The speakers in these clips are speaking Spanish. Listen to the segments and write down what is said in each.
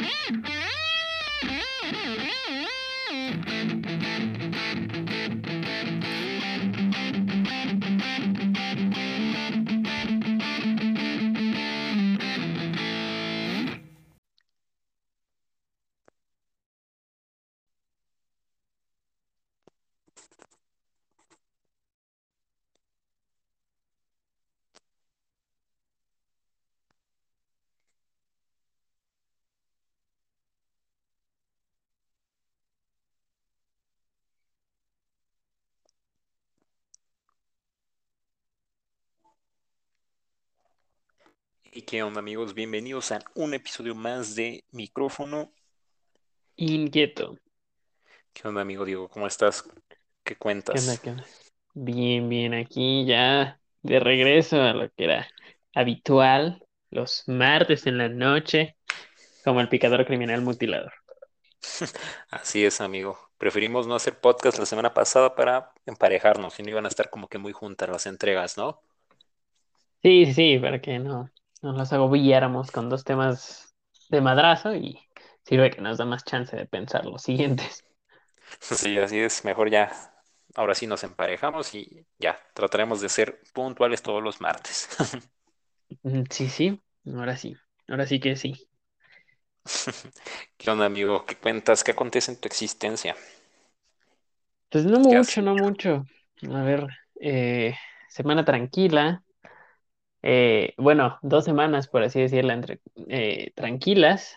Música ¿Y qué onda amigos? Bienvenidos a un episodio más de Micrófono. Inquieto. ¿Qué onda amigo Diego? ¿Cómo estás? ¿Qué cuentas? ¿Qué onda? ¿Qué onda? Bien, bien, aquí ya de regreso a lo que era habitual los martes en la noche, como el picador criminal mutilador. Así es, amigo. Preferimos no hacer podcast la semana pasada para emparejarnos y no iban a estar como que muy juntas las entregas, ¿no? Sí, sí, para que no nos los agobiáramos con dos temas de madrazo y sirve que nos da más chance de pensar los siguientes. Sí, así es. Mejor ya. Ahora sí nos emparejamos y ya. Trataremos de ser puntuales todos los martes. Mm, Sí, sí, ahora sí, ahora sí que sí. ¿Qué onda, amigo? ¿Qué cuentas? ¿Qué acontece en tu existencia? Pues no ¿Qué mucho, no mucho. A ver, eh, semana tranquila. Eh, bueno, dos semanas, por así decirlo, entre eh, tranquilas,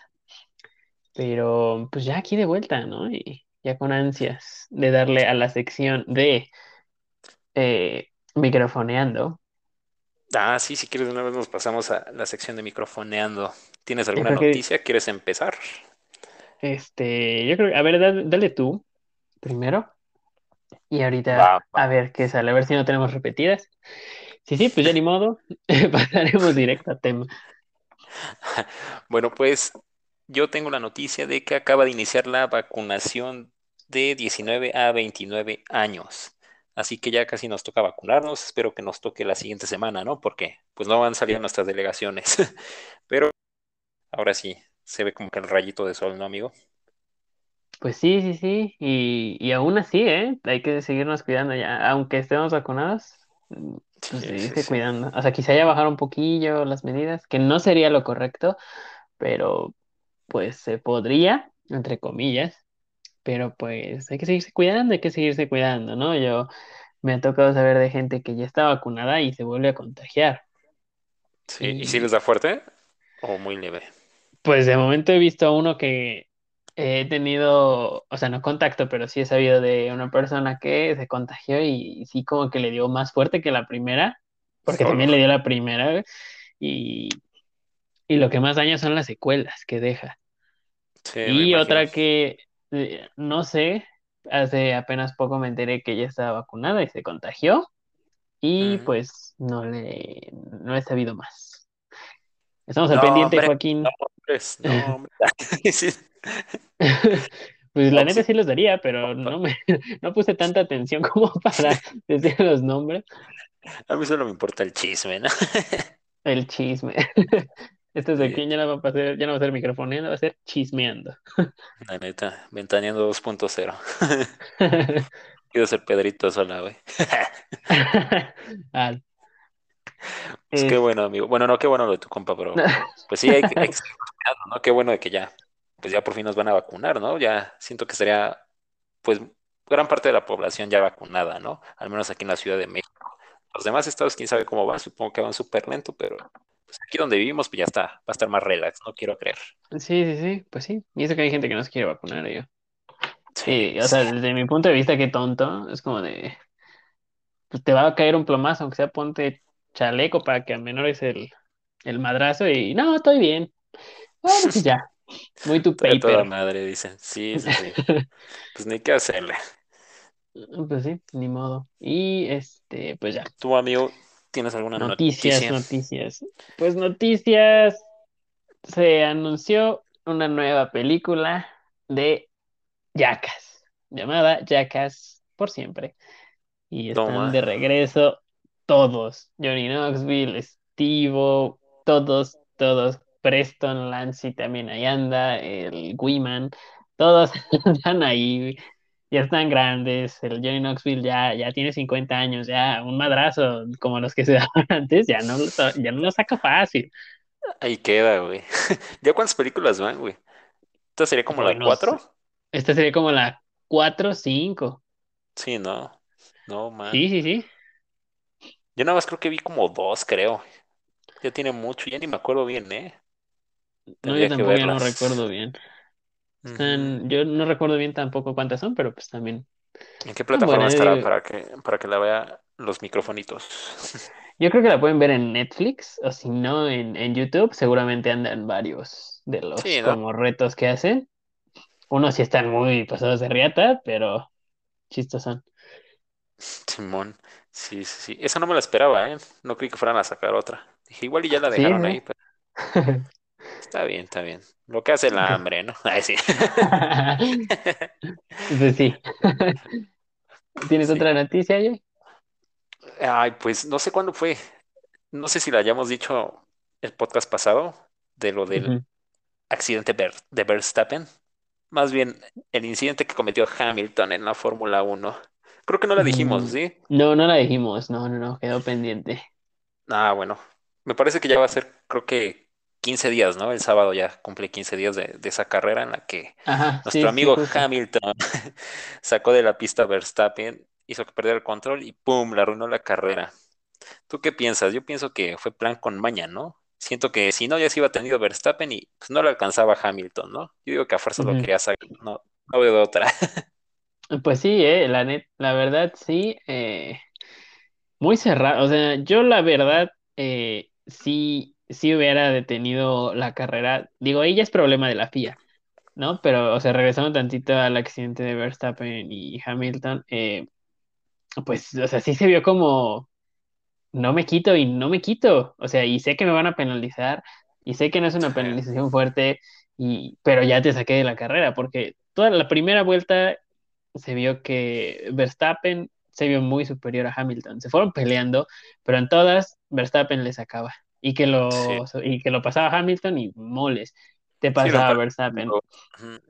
pero pues ya aquí de vuelta, ¿no? Y ya con ansias de darle a la sección de eh, microfoneando. Ah, sí, si quieres de una vez nos pasamos a la sección de microfoneando. ¿Tienes alguna que, noticia? ¿Quieres empezar? este, yo creo que, a ver, dale, dale tú primero y ahorita Va, a ver qué sale, a ver si no tenemos repetidas. Sí, sí, pues ya ni modo, pasaremos directo a tema. Bueno, pues yo tengo la noticia de que acaba de iniciar la vacunación de 19 a 29 años. Así que ya casi nos toca vacunarnos. Espero que nos toque la siguiente semana, ¿no? Porque pues no van a salir nuestras delegaciones. Pero ahora sí, se ve como que el rayito de sol, ¿no, amigo? Pues sí, sí, sí, y, y aún así, ¿eh? Hay que seguirnos cuidando ya, aunque estemos vacunados, pues Sí, sí, seguirse sí. cuidando. O sea, quizá ya bajar un poquillo las medidas, que no sería lo correcto, pero pues se podría, entre comillas, pero pues hay que seguirse cuidando, hay que seguirse cuidando, ¿no? Yo me ha tocado saber de gente que ya está vacunada y se vuelve a contagiar. Sí, ¿y si les Y da fuerte o muy leve? Pues de momento he visto a uno que he tenido, o sea, no contacto, pero sí he sabido de una persona que se contagió y sí como que le dio más fuerte que la primera, porque también le dio la primera, y, y lo que más daña son las secuelas que deja. Sí, Y otra que eh, no sé, hace apenas poco me enteré que ella estaba vacunada y se contagió y pues no le, no he sabido más. Estamos al No, pendiente, hombre, no, Joaquín. hombres, no. Sí. Pues la neta sí, los daría, pero no me no puse tanta atención como para decir los nombres. A mí solo me importa el chisme, ¿no? El chisme. Este es de aquí ya no va a ser, ya no va a ser microfoneando, va a ser chismeando. la neta, Ventaneando 2.0. Quiero ser Pedrito Sola, güey. Ah, Pues qué bueno, amigo. Bueno, no, qué bueno lo de tu compa, pero pues sí, hay que, hay que cuidando, ¿no? Qué bueno de que ya, pues ya por fin nos van a vacunar, ¿no? Ya siento que sería, pues, gran parte de la población ya vacunada, ¿no? Al menos aquí en la Ciudad de México. Los demás estados, quién sabe cómo van, supongo que van súper lento, pero pues aquí donde vivimos, pues ya está, va a estar más relax, no quiero creer. Sí, sí, sí, pues sí. Y eso que hay gente que no se quiere vacunar, yo. Sí, o sea, desde mi punto de vista, qué tonto. Es como de, pues te va a caer un plomazo, aunque sea ponte chaleco para que amenores el, el madrazo y no, estoy bien. Bueno, pues ya, muy tu toda paper. madre, dicen. Sí, sí, sí. Pues ni qué hacerle. Pues sí, ni modo. Y este, pues ya. ¿Tu amigo, tienes alguna Noticias, noticia? noticias. Pues noticias. Se anunció una nueva película de Jackass, llamada Jackass por siempre. Y están Toma. de regreso todos. Johnny Knoxville, Steve, todos, todos. Preston Lancy también ahí anda, el Wiman, todos están ahí, ya están grandes, el Johnny Knoxville ya, ya tiene 50 años, ya un madrazo como los que se daban antes, ya no, ya no lo saca fácil. Ahí queda, güey. ¿Ya cuántas películas van, güey? ¿Esta sería como la Bueno, cuatro? esta sería como la 4 o 5. Sí, no. No, man. Sí, sí, sí. Yo nada más creo que vi como dos, creo. Ya tiene mucho, ya ni me acuerdo bien, ¿eh? No, yo tampoco ya no recuerdo bien. Están, yo no recuerdo bien tampoco cuántas son, pero pues también. ¿En qué están plataforma estará para que, para que la vea los microfonitos? Yo creo que la pueden ver en Netflix o si no en, en YouTube. Seguramente andan varios de los Sí, ¿no? como retos que hacen. Unos sí están muy pasados de riata, pero chistos son. Simón. Sí, sí, sí. Esa no me la esperaba, ¿eh? No creí que fueran a sacar otra. Dije, igual y ya la dejaron sí. ahí, pero está bien, está bien. Lo que hace la hambre, ¿no? Ay, sí. Pues sí. ¿Tienes Sí. otra noticia, Jay? Ay, pues no sé cuándo fue. No sé si la hayamos dicho el podcast pasado de lo del accidente de Verstappen. Más bien, el incidente que cometió Hamilton en la Fórmula 1. Creo que no la dijimos, Mm, ¿sí? No, no la dijimos. No, no, no, quedó pendiente. Ah, bueno. Me parece que ya va a ser, creo que 15 días, ¿no? El sábado ya cumple 15 días de, de esa carrera en la que Ajá, nuestro sí, amigo. Hamilton sacó de la pista Verstappen, hizo que perdiera el control y ¡pum! le arruinó la carrera. ¿Tú qué piensas? Yo pienso que fue plan con maña, ¿no? Siento que si no, ya se iba tenido Verstappen y pues no le alcanzaba Hamilton, ¿no? Yo digo que a fuerza lo Ujú. quería sacar, no, no veo de otra. Pues sí, eh, la net, la verdad sí, eh, muy cerrado. O sea, yo la verdad eh, sí, sí hubiera detenido la carrera. Digo, ya es problema de la FIA, ¿no? Pero, o sea, regresando tantito al accidente de Verstappen y Hamilton, eh, pues, o sea, sí se vio como no me quito y no me quito. O sea, y sé que me van a penalizar y sé que no es una penalización fuerte, y, pero ya te saqué de la carrera porque toda la primera vuelta se vio que Verstappen se vio muy superior a Hamilton. Se fueron peleando, pero en todas Verstappen le sacaba y que sí, lo, y que lo pasaba Hamilton y moles, te sí, pasaba. Verstappen. Ujú.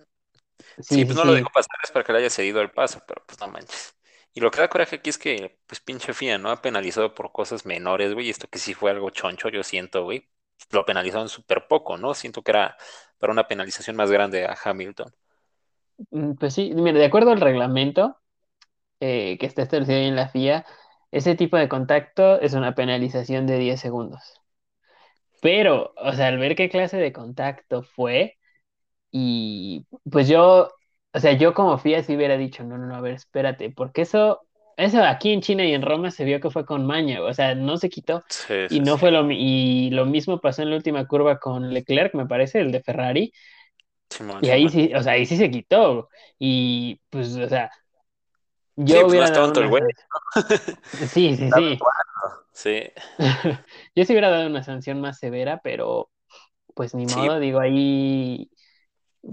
Sí, pues no lo dejó pasar, es para que le haya cedido el paso, pero pues no manches. Y lo que da coraje aquí es que, pues pinche FIA, ¿no? Ha penalizado por cosas menores, güey. y Esto que sí fue algo choncho, yo siento, güey. Lo penalizaron súper poco, ¿no? Siento que era para una penalización más grande a Hamilton. Mm, Pues sí, mira, de acuerdo al reglamento eh, que está establecido ahí en la FIA, ese tipo de contacto es una penalización de 10 segundos. Pero, o sea, al ver qué clase de contacto fue, y pues yo, o sea, yo como FIA sí hubiera dicho, no, no, no, a ver, espérate, porque eso, eso aquí en China y en Roma se vio que fue con maña, o sea, no se quitó Sí, y sí, no sí. fue lo, y lo mismo pasó en la última curva con Leclerc, me parece, el de Ferrari, Simón, y ahí Simón. sí, o sea, ahí sí se quitó, y pues, o sea, Sí, yo pues no es el güey. sí, sí, sí. Sí, yo sí hubiera dado una sanción más severa, pero pues ni sí. modo, digo, ahí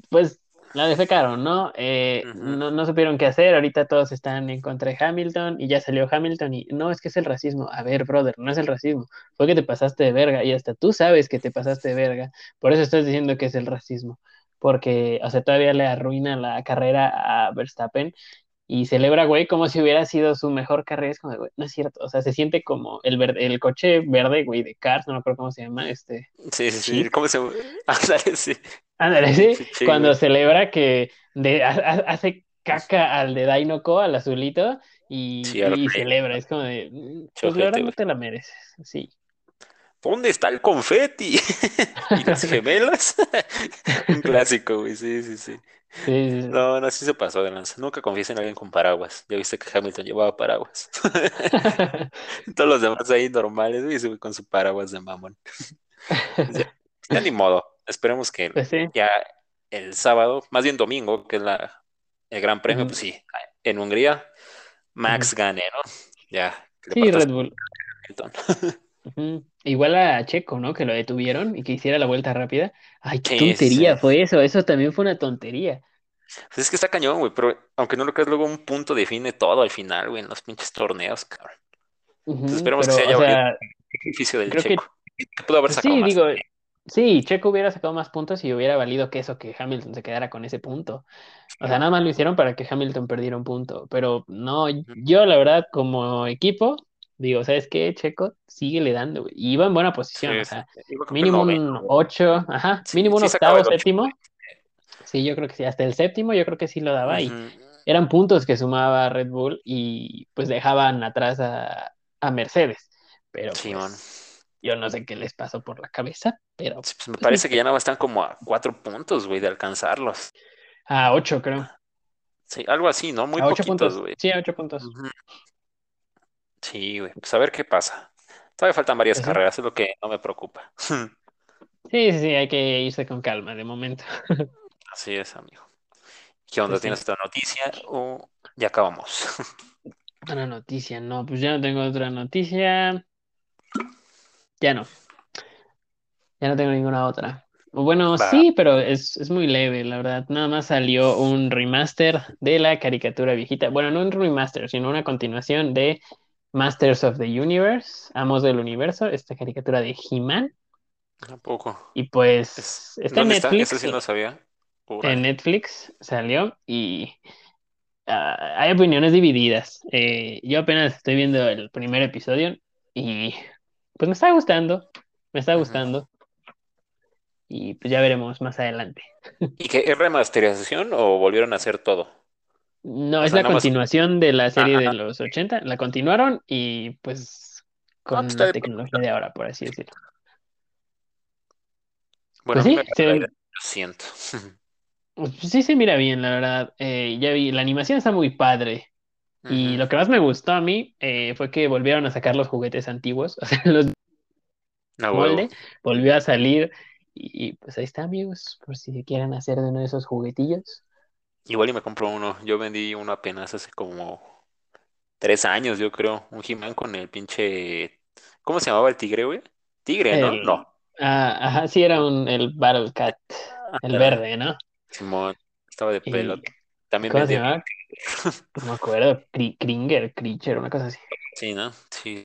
pues la defecaron, ¿no? Eh, no, no supieron qué hacer, ahorita todos están en contra de Hamilton y ya salió Hamilton y no, es que es el racismo. A ver, brother, no es el racismo, fue que te pasaste de verga y hasta tú sabes que te pasaste de verga, por eso estás diciendo que es el racismo, porque, o sea, todavía le arruina la carrera a Verstappen y celebra, güey, como si hubiera sido su mejor carrera, es como, güey, no es cierto, o sea, se siente como el, verde, el coche verde, güey, de Cars, no me acuerdo cómo se llama, este, Sí, sí, sí. ¿Cómo se Ándale, sí. Ándale, sí, cuando güey. celebra que de, ha- ha- hace caca al de Dainoko, al azulito, y, celebra. Es como de, "Mm, pues la verdad Chojete, no te la mereces. Sí. ¿Dónde está el confeti? ¿Y las gemelas? Un clásico, güey. Sí, sí, sí. Sí, sí, No, no, sí se pasó de lanza. Nunca confíes en alguien con paraguas. Ya viste que Hamilton llevaba paraguas. Todos los demás ahí normales, güey con su paraguas de mamón. Pues ya, ya ni modo. Esperemos que Pues sí. ya el sábado, más bien domingo, que es la, el gran premio, pues sí, en Hungría, Max gane, ¿no? Ya, Sí, Red Bull. Hamilton. Ujú. Igual a Checo, ¿no? Que lo detuvieron y que hiciera la vuelta rápida. Ay, qué Sí, sí, sí. tontería fue eso. Eso también fue una tontería. Pues es que está cañón, güey, pero aunque no lo creas, luego un punto define todo al final, güey, en los pinches torneos, cabrón. Entonces Ujú, esperemos que se Pero, o haya valido sea, el beneficio del creo que, Checo. Que pudo haber pues sacado sí, más digo. Sí, Checo hubiera sacado más puntos y hubiera valido que eso, que Hamilton se quedara con ese punto. O sea, nada más lo hicieron para que Hamilton perdiera un punto. Pero no, yo la verdad, como equipo, digo, ¿sabes qué? Checo, síguele dando, güey. Y iba en buena posición, Sí, o sea, mínimo un noveno. 8, ajá, mínimo un octavo, ocho. séptimo. Sí, yo creo que sí, hasta el séptimo yo creo que sí lo daba y eran puntos que sumaba Red Bull y pues dejaban atrás a, a Mercedes. Pero Sí, pues yo no sé qué les pasó por la cabeza, pero Sí, pues me pues, parece que ya no están como a cuatro puntos, güey, de alcanzarlos. a 8 creo. Sí, algo así, ¿no? Muy A 8 poquitos, puntos. güey. Sí, a 8 puntos. Ujú. Sí, güey. Pues a ver qué pasa. Todavía faltan varias Pues sí. carreras, es lo que no me preocupa. Sí, sí, sí, hay que irse con calma de momento. Así es, amigo. ¿Qué onda? Pues sí. ¿Tienes otra noticia o ya acabamos? Una noticia, no, pues ya no tengo otra noticia. Ya no. Ya no tengo ninguna otra. O Bueno, Va. sí, pero es, es muy leve, la verdad. Nada más salió un remaster de la caricatura viejita. Bueno, no un remaster, sino una continuación de Masters of the Universe, Amos del Universo, esta caricatura de He-Man. Tampoco. Y pues Es- está en ¿Dónde está? Netflix. Eso sí no sabía. En. Netflix salió y ah, hay opiniones divididas. Eh, yo apenas estoy viendo el primer episodio y pues me está gustando, me está gustando y pues ya veremos más adelante. ¿Y qué es remasterización o volvieron a hacer todo? No, O es sea, la más- continuación de la serie de los 80, la continuaron y pues con pues la tecnología de ahora, por así decirlo. Bueno, Pues sí, se- lo siento. Pues sí se mira bien, la verdad. Eh, ya vi, la animación está muy padre. Y lo que más me gustó a mí eh, fue que volvieron a sacar los juguetes antiguos, o sea, los huevo. molde, volvió a salir. Y, y, pues ahí está, amigos, por si quieren hacer de uno de esos juguetillos. Igual y me compro uno. Yo vendí uno apenas hace como tres años, yo creo. Un He-Man con el pinche. ¿Cómo se llamaba el tigre, güey? Tigre, ¿no? El- No. Ah, ajá, sí, era un, el Battle Cat, el Ándale. verde, ¿no? Simón. Estaba de Y- pelo. También ¿Cómo se vendí. llamaba? No me acuerdo, Kri- Kringer, Creature, una cosa así. Sí, ¿no? Sí.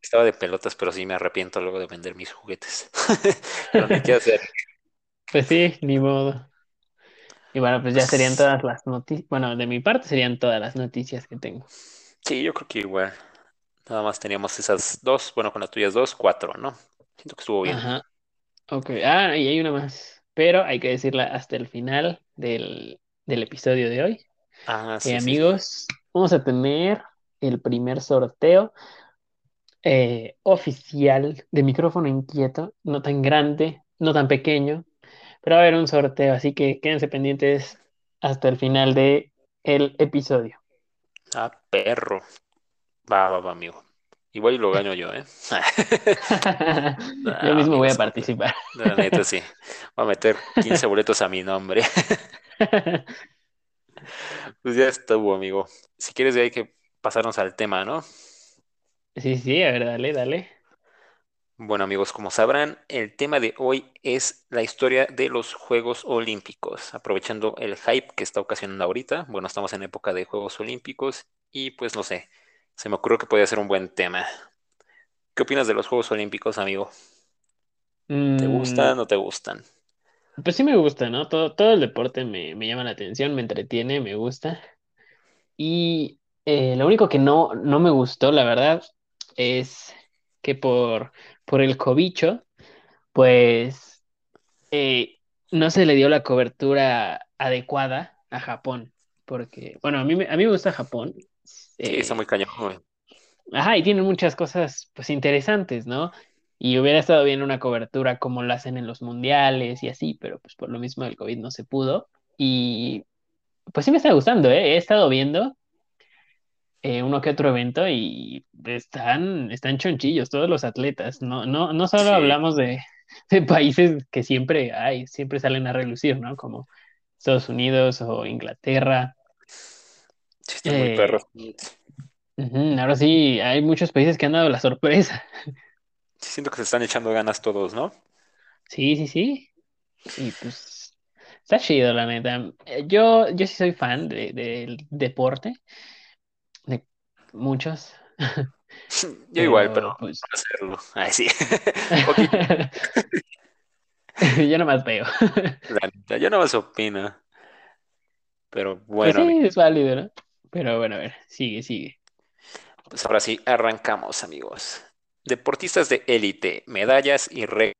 Estaba de pelotas, pero sí me arrepiento luego de vender mis juguetes. Pero ni qué hacer. Pues sí, ni modo. Y bueno, pues ya serían todas las noticias. Bueno, de mi parte serían todas las noticias que tengo. Sí, yo creo que igual. Nada más teníamos esas dos. Bueno, con las tuyas dos, cuatro, ¿no? Siento que estuvo bien. Ajá. Ok. Ah, y hay una más. Pero hay que decirla hasta el final del, del episodio de hoy. Ah, Eh, sí, sí. amigos, vamos a tener el primer sorteo eh, oficial de micrófono inquieto. No tan grande, no tan pequeño. Pero va a haber un sorteo, así que quédense pendientes hasta el final de el episodio. Ah, perro. Va, va, va, amigo. Igual lo gano yo, ¿eh? Yo mismo voy a participar. La neta, sí. Voy a meter 15 boletos a mi nombre. Pues ya estuvo, amigo. Si quieres, ya hay que pasarnos al tema, ¿no? Sí, sí, a ver, dale, dale. Bueno, amigos, como sabrán, el tema de hoy es la historia de los Juegos Olímpicos. Aprovechando el hype que está ocasionando ahorita. Bueno, estamos en época de Juegos Olímpicos y pues no sé, se me ocurrió que podía ser un buen tema. ¿Qué opinas de los Juegos Olímpicos, amigo? ¿Te Mm, gustan o te gustan? Pues sí me gusta, ¿no? Todo, todo el deporte me, me llama la atención, me entretiene, me gusta. Y eh, lo único que no, no me gustó, la verdad, es que por, por el cobicho, pues eh, no se le dio la cobertura adecuada a Japón. Porque, bueno, a mí, me- a mí me gusta Japón. Sí, está eh, muy cañón, güey. Ajá, y tienen muchas cosas pues interesantes, ¿no? Y hubiera estado bien una cobertura como lo hacen en los mundiales y así, pero pues por lo mismo del COVID no se pudo. Y pues sí me está gustando, ¿eh? He estado viendo eh, uno que otro evento y están, están chonchillos todos los atletas. No, no, no solo Sí. hablamos de, de países que siempre hay, siempre salen a relucir, ¿no? Como Estados Unidos o Inglaterra. Sí, están muy Eh, perros. Ujú, ahora sí, hay muchos países que han dado la sorpresa. Sí, siento que se están echando ganas todos, ¿no? Sí, sí, sí. Y pues está chido, la neta. Eh, Yo, yo sí soy fan de, del deporte, de muchos. Yo igual, pero pues. no hacerlo. Ay, sí. Yo nomás veo. La yo no más opino. Pero Pues bueno, sí, es válido, ¿no? Pero bueno, a ver, sigue, sigue. pues ahora sí, arrancamos, amigos. Deportistas de élite, medallas y récords.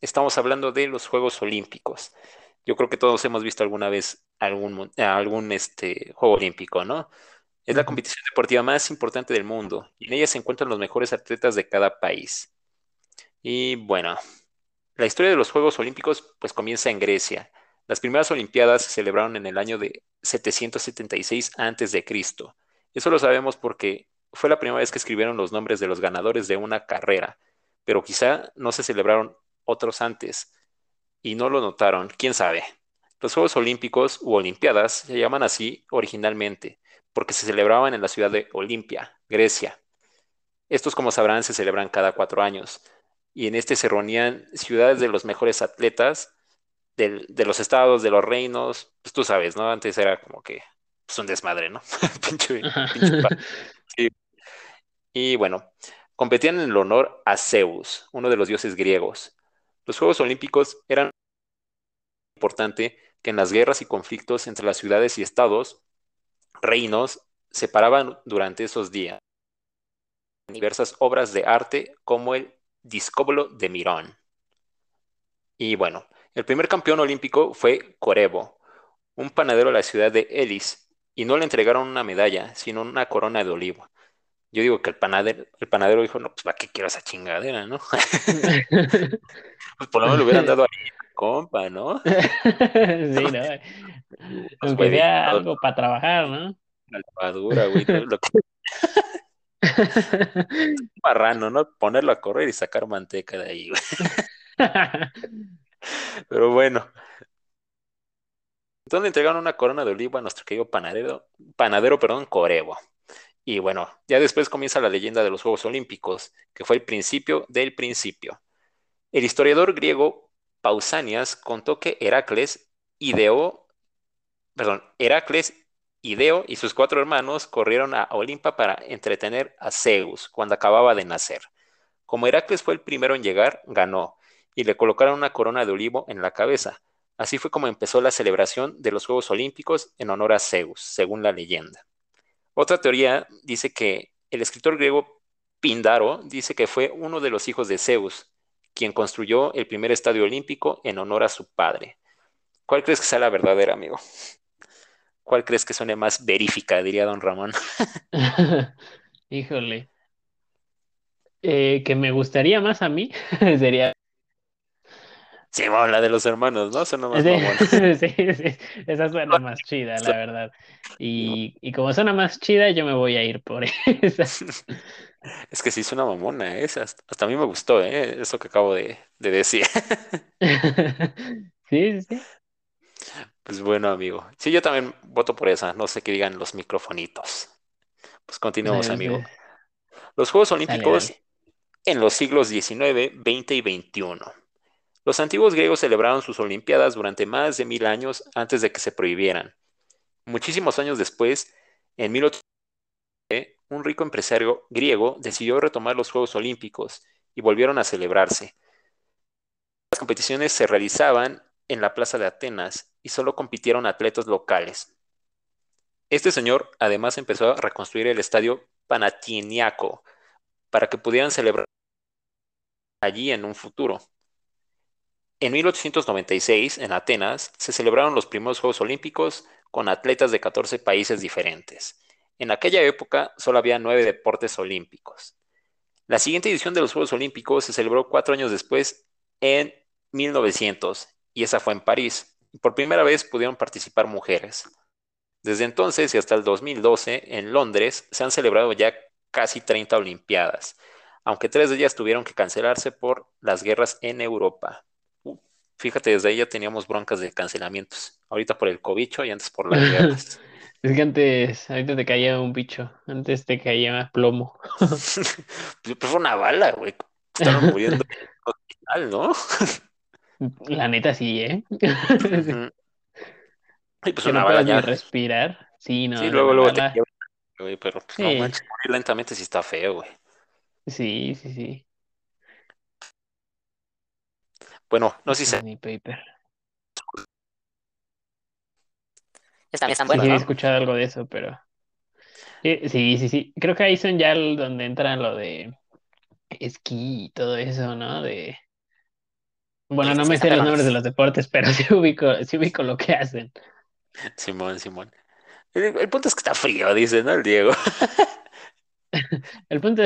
Estamos hablando de los Juegos Olímpicos. Yo creo que todos hemos visto alguna vez algún, algún este, Juego Olímpico, ¿no? Es la competición deportiva más importante del mundo y en ella se encuentran los mejores atletas de cada país. Y bueno, la historia de los Juegos Olímpicos pues comienza en Grecia. Las primeras Olimpiadas se celebraron en el año de 776 antes de Cristo. Eso lo sabemos porque fue la primera vez que escribieron los nombres de los ganadores de una carrera, pero quizá no se celebraron otros antes y no lo notaron, quién sabe. Los Juegos Olímpicos u Olimpiadas se llaman así originalmente porque se celebraban en la ciudad de Olimpia, Grecia. Estos, como sabrán, se celebran cada cuatro años y en este se reunían ciudades de los mejores atletas del- de los estados, de los reinos, pues tú sabes, ¿no? Antes era como que pues un desmadre, ¿no? Pinche, sí. Y bueno, competían en el honor a Zeus, uno de los dioses griegos. Los Juegos Olímpicos eran importante que en las guerras y conflictos entre las ciudades y estados, reinos, se paraban durante esos días en diversas obras de arte como el Discóbolo de Mirón. Y bueno, el primer campeón olímpico fue Corebo, un panadero de la ciudad de Elis, y no le entregaron una medalla, sino una corona de olivo. Yo digo que el panadero, el panadero dijo, no, pues ¿para qué quiero esa chingadera, no? Pues por lo menos le hubieran dado a mi compa, ¿no? Sí, ¿no? Aunque sea algo para trabajar, ¿no? la levadura, güey, lo que marrano, ¿no? Ponerlo a correr y sacar manteca de ahí, güey. Pero bueno, entonces le entregaron una corona de olivo a nuestro querido panadero, panadero, perdón, Corebo. Y bueno, ya después comienza la leyenda de los Juegos Olímpicos, que fue el principio del principio. El historiador griego Pausanias contó que Heracles ideó, perdón, Heracles, Ideo y sus cuatro hermanos corrieron a Olimpa para entretener a Zeus cuando acababa de nacer. Como Heracles fue el primero en llegar, ganó y le colocaron una corona de olivo en la cabeza. Así fue como empezó la celebración de los Juegos Olímpicos en honor a Zeus, según la leyenda. Otra teoría dice que el escritor griego Píndaro dice que fue uno de los hijos de Zeus, quien construyó el primer estadio olímpico en honor a su padre. ¿Cuál crees que sea la verdadera, amigo? ¿Cuál crees que suene más verífica, diría don Ramón? Híjole. Eh, que me gustaría más a mí sería. Sí, bueno, la de los hermanos, ¿no? Suena más Sí, sí, sí, esa suena más chida, la verdad. Y, y como suena más chida, yo me voy a ir por esa. Es que sí suena mamona, ¿eh? Hasta, a mí me gustó, ¿eh? Eso que acabo de, de decir. Sí, sí, sí. Pues bueno, amigo. Sí, yo también voto por esa. No sé qué digan los microfonitos. Pues continuemos, amigo. Los Juegos Dale, Olímpicos dale. en los siglos XIX, XX y XXI. Los antiguos griegos celebraron sus Olimpiadas durante más de mil años antes de que se prohibieran. Muchísimos años después, en 1800, un rico empresario griego decidió retomar los Juegos Olímpicos y volvieron a celebrarse. Las competiciones se realizaban en la Plaza de Atenas y solo compitieron atletas locales. Este señor además empezó a reconstruir el estadio Panathinaiko para que pudieran celebrar allí en un futuro. En 1896, en Atenas, se celebraron los primeros Juegos Olímpicos con atletas de 14 países diferentes. En aquella época solo había nueve deportes olímpicos. La siguiente edición de los Juegos Olímpicos se celebró cuatro años después, en 1900, y esa fue en París. Por primera vez pudieron participar mujeres. Desde entonces y hasta el 2012, en Londres, se han celebrado ya casi 30 Olimpiadas, aunque tres de ellas tuvieron que cancelarse por las guerras en Europa. Fíjate, desde ahí ya teníamos broncas de cancelamientos. Ahorita por el cobicho y antes por las guerras. Es que antes, ahorita te caía un bicho, antes te caía plomo. Pues fue una bala, güey. Estaban muriendo en el hospital, ¿no? La neta sí, ¿eh? Y pues Que una no bala ya. respirar. Sí, no, Sí, luego, luego te quiebra güey, pero pues no Sí, manches, morir lentamente sí está feo, güey. sí, sí, sí. Bueno, no sé si se... Funny paper. Están, están Sí, sí, buenos, había ¿no? escuchado algo de eso, pero sí, sí, sí, sí. Creo que ahí son ya el- donde entra lo de esquí y todo eso, ¿no? De, bueno, Sí, no sí, me sé los nombres de los deportes, pero sí ubico, sí ubico lo que hacen. Simón, Simón. El, el punto es que está frío, dice, ¿no? El Diego. El punto,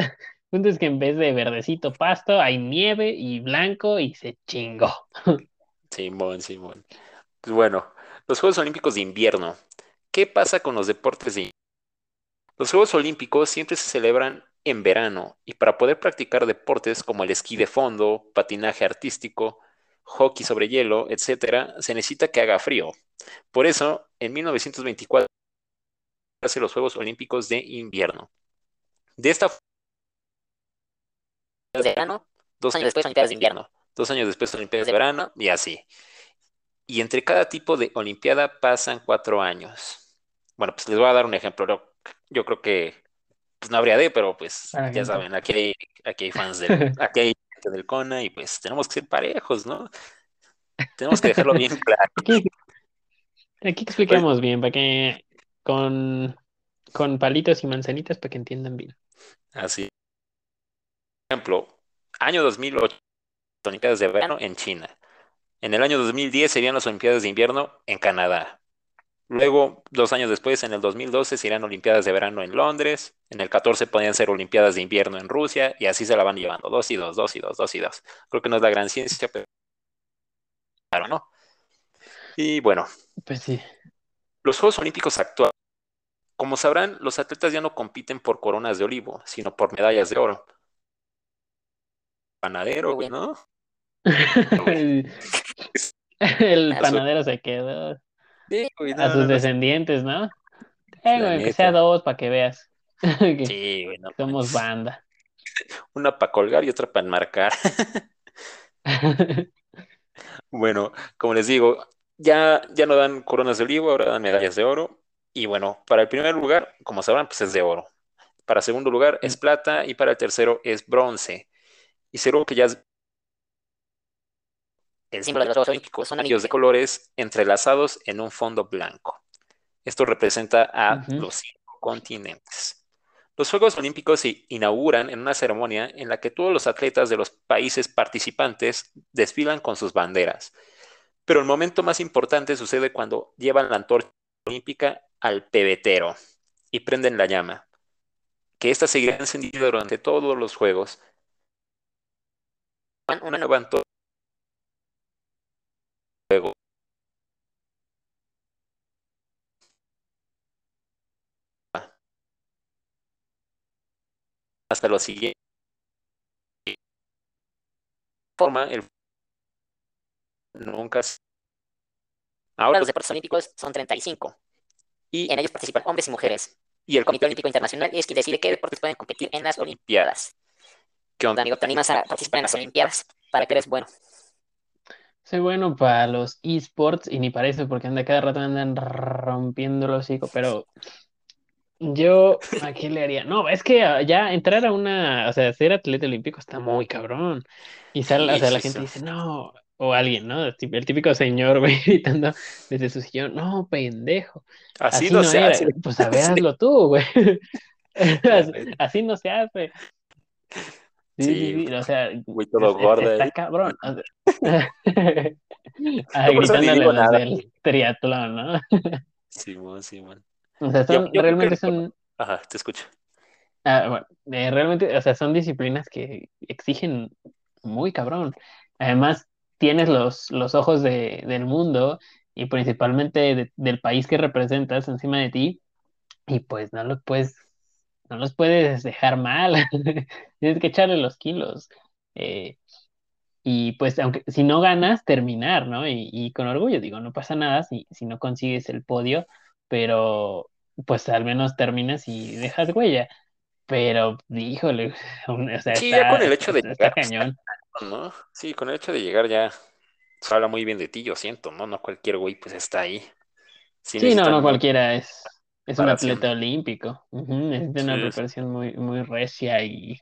punto es que en vez de verdecito pasto, hay nieve y blanco y se chingó. Simón, Simón. Pues bueno, los Juegos Olímpicos de invierno. ¿Qué pasa con los deportes de Los Juegos Olímpicos siempre se celebran en verano y para poder practicar deportes como el esquí de fondo, patinaje artístico, hockey sobre hielo, etcétera, se necesita que haga frío. Por eso, en 1924 se hacen los Juegos Olímpicos de invierno. De esta forma, de verano, dos años después Olimpiadas de invierno, dos años después Olimpiadas de verano y así. Y entre cada tipo de Olimpiada pasan cuatro años. Bueno, pues les voy a dar un ejemplo. Yo, yo creo que pues no habría de, pero pues Para ya saben, aquí hay, aquí hay fans del, aquí hay gente del CONA y pues tenemos que ser parejos, ¿no? Tenemos que dejarlo bien claro. Aquí, aquí Pues, explicamos bien, para que con, con palitos y manzanitas para que entiendan bien. así, ejemplo, año 2008, Olimpiadas de verano en China. En el año 2010 serían las Olimpiadas de invierno en Canadá. Luego, dos años después, en el 2012, serían Olimpiadas de verano en Londres. En el 14 podían ser Olimpiadas de invierno en Rusia. Y así se la van llevando. Dos y dos, dos y dos, dos y dos. Creo que no es la gran ciencia, pero claro, ¿no? Y bueno, Pues sí. los Juegos Olímpicos actuales, como sabrán, los atletas ya no compiten por coronas de olivo, sino por medallas de oro. Panadero, güey, ¿no? El panadero se quedó Sí, güey, a sus no, no. descendientes, ¿no? Eh, güey, que sea dos para que veas que Sí, güey, somos banda. Una para colgar y otra para enmarcar. Bueno, como les digo, ya, ya no dan coronas de olivo, ahora dan medallas de oro. Y bueno, para el primer lugar, como sabrán, pues es de oro. Para el segundo lugar es plata y para el tercero es bronce. Y seguro que ya es el símbolo de los Juegos Olímpicos, son anillos de colores entrelazados en un fondo blanco. Esto representa a los cinco continentes. Los Juegos Olímpicos se inauguran en una ceremonia en la que todos los atletas de los países participantes desfilan con sus banderas. Pero el momento más importante sucede cuando llevan la antorcha olímpica al pebetero y prenden la llama, que ésta seguirá encendida durante todos los Juegos. Una nueva antorcha hasta lo siguiente. Forma el nunca. Ahora los deportes olímpicos son 35 y en ellos participan hombres y mujeres. Y el Comité Olímpico Internacional es quien decide qué deportes pueden competir en las Olimpiadas. ¿Qué onda, amigo? ¿Te animas a participar en las Olimpiadas? ¿Para que eres bueno? Soy bueno para los esports y ni para eso, porque anda cada rato andan rompiendo el hocico, pero yo, ¿a qué le haría? No, es que ah, ya entrar a una, o sea, ser atleta olímpico está muy cabrón. Y sal, o sea, la gente dice, no, o alguien, ¿no? El tí- el típico señor, güey, gritando desde su sillón, no, pendejo, Así así no se hace. Pues a ver, hazlo tú, güey. así no se hace. Sí, sí, Sí, sí, o sea, es- todo es- gordo está cabrón. o sea. Ah, Yo por eso ni gritándole los del triatlón, ¿no? Simón, Simón. O sea, son, yo realmente son, Ajá, te escucho. ah, bueno, eh, realmente, o sea, son disciplinas que exigen muy cabrón. Además, tienes los, los ojos de, del mundo y principalmente de- del país que representas encima de ti y pues no los puedes, no los puedes dejar mal. Tienes que echarle los kilos. Eh, y pues, aunque si no ganas, terminar, ¿no? Y, y con orgullo, digo, no pasa nada si, si no consigues el podio, pero pues al menos terminas y dejas huella. Pero, híjole, o sea, Sí, ya con el hecho de llegar, cañón. ¿no? Sí, con el hecho de llegar ya se habla muy bien de ti, yo siento, ¿no? No cualquier güey pues está ahí. Sí Sí, no, no cualquiera es. Es un atleta olímpico. necesita una Sí, preparación muy, muy recia y,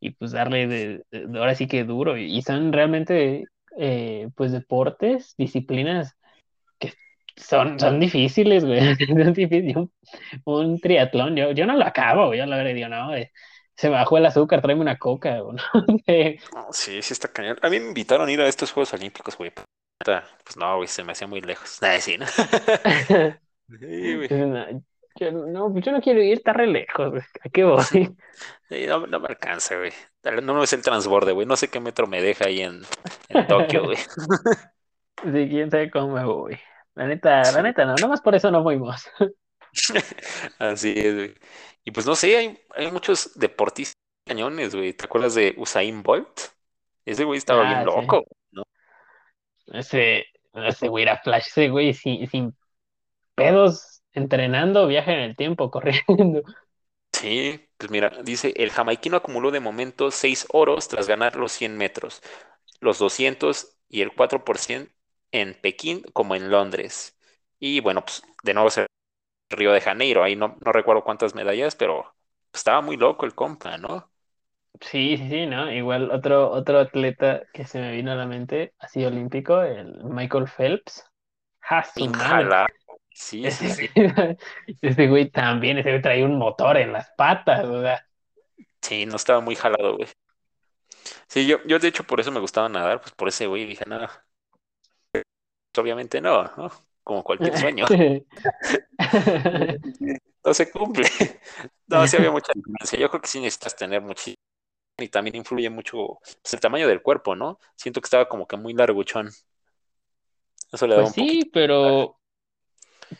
y pues darle de, de- ahora sí que duro. Y son realmente eh, pues deportes, disciplinas que son, son difíciles, güey. Son difíciles. Un, un triatlón, yo, yo no lo acabo, yo la verdad digo, no, eh, se me bajó el azúcar, tráeme una coca, no no, sí, sí está cañón. A mí me invitaron a ir a estos Juegos Olímpicos, güey. Pues no, güey, se me hacía muy lejos. Nah, sí, ¿no? Sí, güey. No, yo no, yo no quiero ir, está re lejos, güey. ¿A qué voy? Sí, no, no me alcanza, güey. No me sé el transborde, güey. No sé qué metro me deja ahí en, en Tokio, güey. Sí, quién sabe cómo me voy. La neta, la neta, no, nomás por eso no fuimos. Así es, güey. Y pues no sé, hay, hay muchos deportistas cañones, güey. ¿Te acuerdas de Usain Bolt? Ese güey estaba bien Ah, sí. loco, ¿no? Ese, ese güey era Flash, ese güey sin, sin pedos, entrenando, viaja en el tiempo, corriendo. Sí, pues mira, dice, el jamaiquino acumuló de momento seis oros tras ganar los 100 metros, los 200 y el 4% en Pekín como en Londres. Y bueno, pues de nuevo se Río de Janeiro, ahí no, no recuerdo cuántas medallas, pero estaba muy loco el compa, ¿no? Sí, sí, sí, ¿no? Igual otro, otro atleta que se me vino a la mente, así olímpico, el Michael Phelps. ¡Ja, su madre! Injala. Sí, sí, Ese, sí. ese güey también, ese güey traía un motor en las patas, o sea. Sí, no estaba muy jalado, güey. Sí, yo, yo de hecho por eso me gustaba nadar, pues por ese güey dije, nada, pues, obviamente no, ¿no? Como cualquier sueño, no se cumple. No, sí había mucha diferencia. Yo creo que sí necesitas tener muchísimo. Y también influye mucho pues, el tamaño del cuerpo, ¿no? Siento que estaba como que muy larguchón. Eso le daba Pues un poquito. sí, pero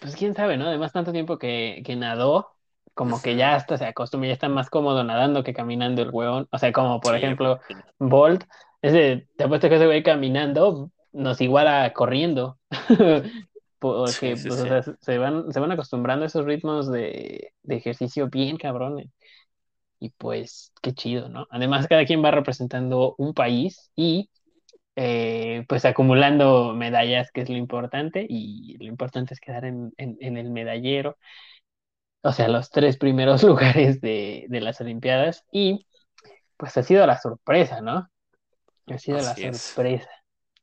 pues quién sabe, ¿no? Además, tanto tiempo que, que nadó, como que ya hasta se acostumbra, ya está más cómodo nadando que caminando el huevón. O sea, como por Sí, ejemplo, Bolt, ese, te apuesto que ese güey caminando nos iguala corriendo. Porque, sí, pues, o sea, se se van, se van acostumbrando a esos ritmos de, de ejercicio bien cabrones. Y pues, qué chido, ¿no? Además, cada quien va representando un país y eh, pues acumulando medallas, que es lo importante, y lo importante es quedar en, en, en el medallero, o sea, los tres primeros lugares de, de las Olimpiadas, y pues ha sido la sorpresa, ¿no? Ha sido la Así sorpresa.